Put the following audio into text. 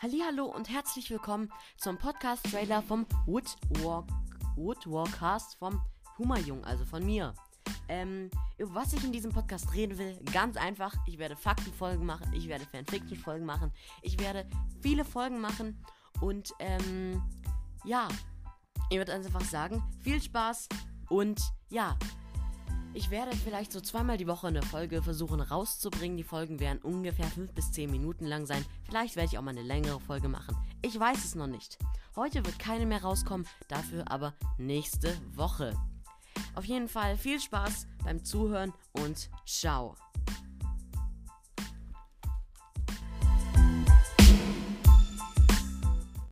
Hallo und herzlich willkommen zum Podcast-Trailer vom Woodwalk, Woodwalkcast vom Hummerjung, also von mir. Ähm, über was ich in diesem Podcast reden will, ganz einfach. Ich werde Faktenfolgen machen, ich werde Fanfiction-Folgen machen, ich werde viele Folgen machen und ähm, ja, ich würde einfach sagen, viel Spaß und ja, ich werde vielleicht so zweimal die Woche eine Folge versuchen rauszubringen. Die Folgen werden ungefähr 5 bis 10 Minuten lang sein. Vielleicht werde ich auch mal eine längere Folge machen. Ich weiß es noch nicht. Heute wird keine mehr rauskommen, dafür aber nächste Woche. Auf jeden Fall viel Spaß beim Zuhören und ciao.